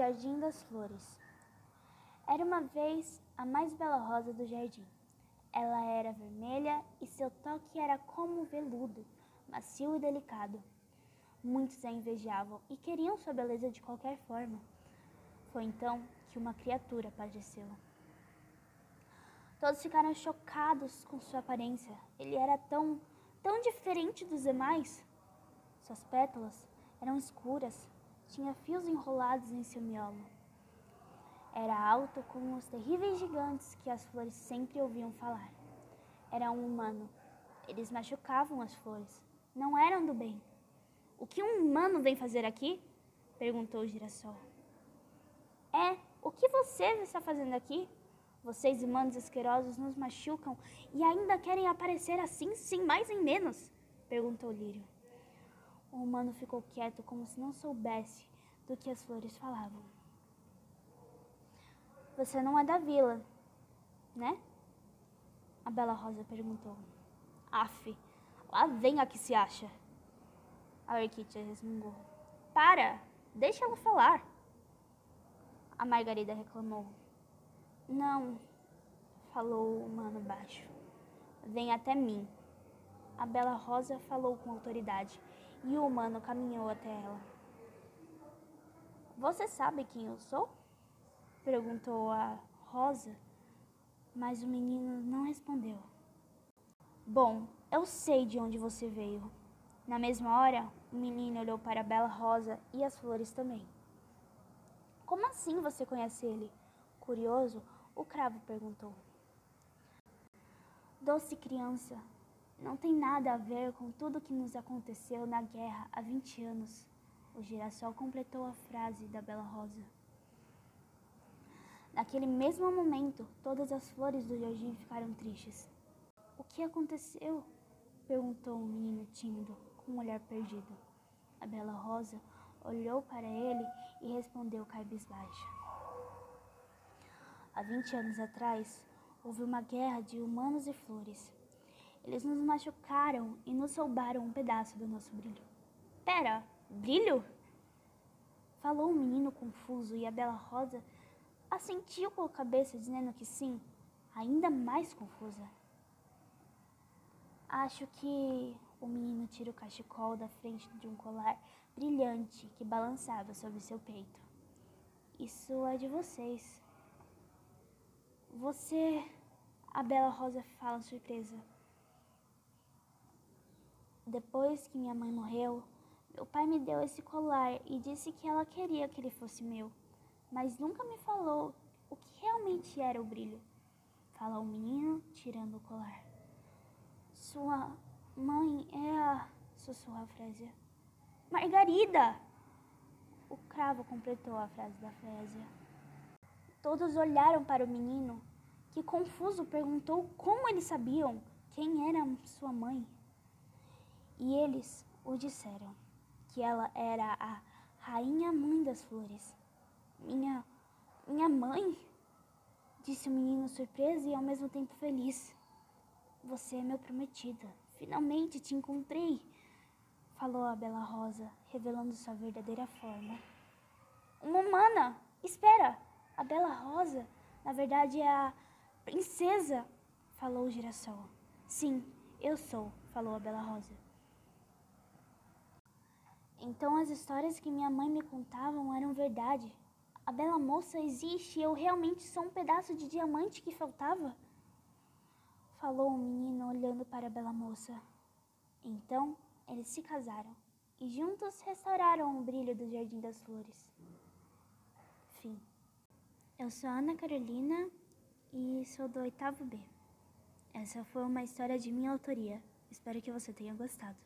Jardim das Flores. Era uma vez a mais bela rosa do jardim. Ela era vermelha e seu toque era como veludo, macio e delicado. Muitos a invejavam e queriam sua beleza de qualquer forma. Foi então que uma criatura apareceu. Todos ficaram chocados com sua aparência. Ele era tão, tão diferente dos demais. Suas pétalas eram escuras, tinha fios enrolados em seu miolo. Era alto como os terríveis gigantes que as flores sempre ouviam falar. Era um humano. Eles machucavam as flores. Não eram do bem. O que um humano vem fazer aqui? perguntou o girassol. É, o que você está fazendo aqui? Vocês, humanos asquerosos, nos machucam e ainda querem aparecer assim, sem mais nem menos? perguntou Lírio. O humano ficou quieto, como se não soubesse do que as flores falavam. Você não é da vila, né? A Bela Rosa perguntou. Aff, lá vem a que se acha. A Orquídea resmungou. Para, deixa ela falar. A Margarida reclamou. Não, falou o humano baixo. Vem até mim. A Bela Rosa falou com autoridade e o humano caminhou até ela. Você sabe quem eu sou? perguntou a Rosa, mas o menino não respondeu. Bom, eu sei de onde você veio. Na mesma hora, o menino olhou para a Bela Rosa e as flores também. Como assim você conhece ele? Curioso, o cravo perguntou. Doce criança, não tem nada a ver com tudo que nos aconteceu na guerra há 20 anos. O girassol completou a frase da Bela Rosa. Naquele mesmo momento, todas as flores do jardim ficaram tristes. O que aconteceu? perguntou um menino tímido, com um olhar perdido. A Bela Rosa olhou para ele e respondeu cabisbaixa. Há 20 anos atrás, houve uma guerra de humanos e flores. Eles nos machucaram e nos roubaram um pedaço do nosso brilho. Pera, brilho? Falou o menino confuso e a Bela Rosa assentiu com a cabeça, dizendo que sim, ainda mais confusa. Acho que o menino tira o cachecol da frente de um colar brilhante que balançava sobre seu peito. Isso é de vocês. Você. A Bela Rosa fala surpresa. Depois que minha mãe morreu, meu pai me deu esse colar e disse que ela queria que ele fosse meu, mas nunca me falou o que realmente era o brilho. Fala o menino, tirando o colar. Sua mãe é a. sussurra a Frésia. Margarida! O cravo completou a frase da Frésia. Todos olharam para o menino, que confuso perguntou como eles sabiam quem era sua mãe. E eles o disseram que ela era a rainha mãe das flores. Minha minha mãe? Disse o menino surpreso e ao mesmo tempo feliz. Você é meu prometido. Finalmente te encontrei, falou a Bela Rosa, revelando sua verdadeira forma. Uma humana! Espera! A Bela Rosa, na verdade, é a princesa, falou o girassol. Sim, eu sou, falou a Bela Rosa. Então as histórias que minha mãe me contavam eram verdade. A bela moça existe e eu realmente sou um pedaço de diamante que faltava? Falou o menino olhando para a bela moça. Então eles se casaram e juntos restauraram o brilho do Jardim das Flores. Fim. Eu sou Ana Carolina e sou do oitavo B. Essa foi uma história de minha autoria. Espero que você tenha gostado.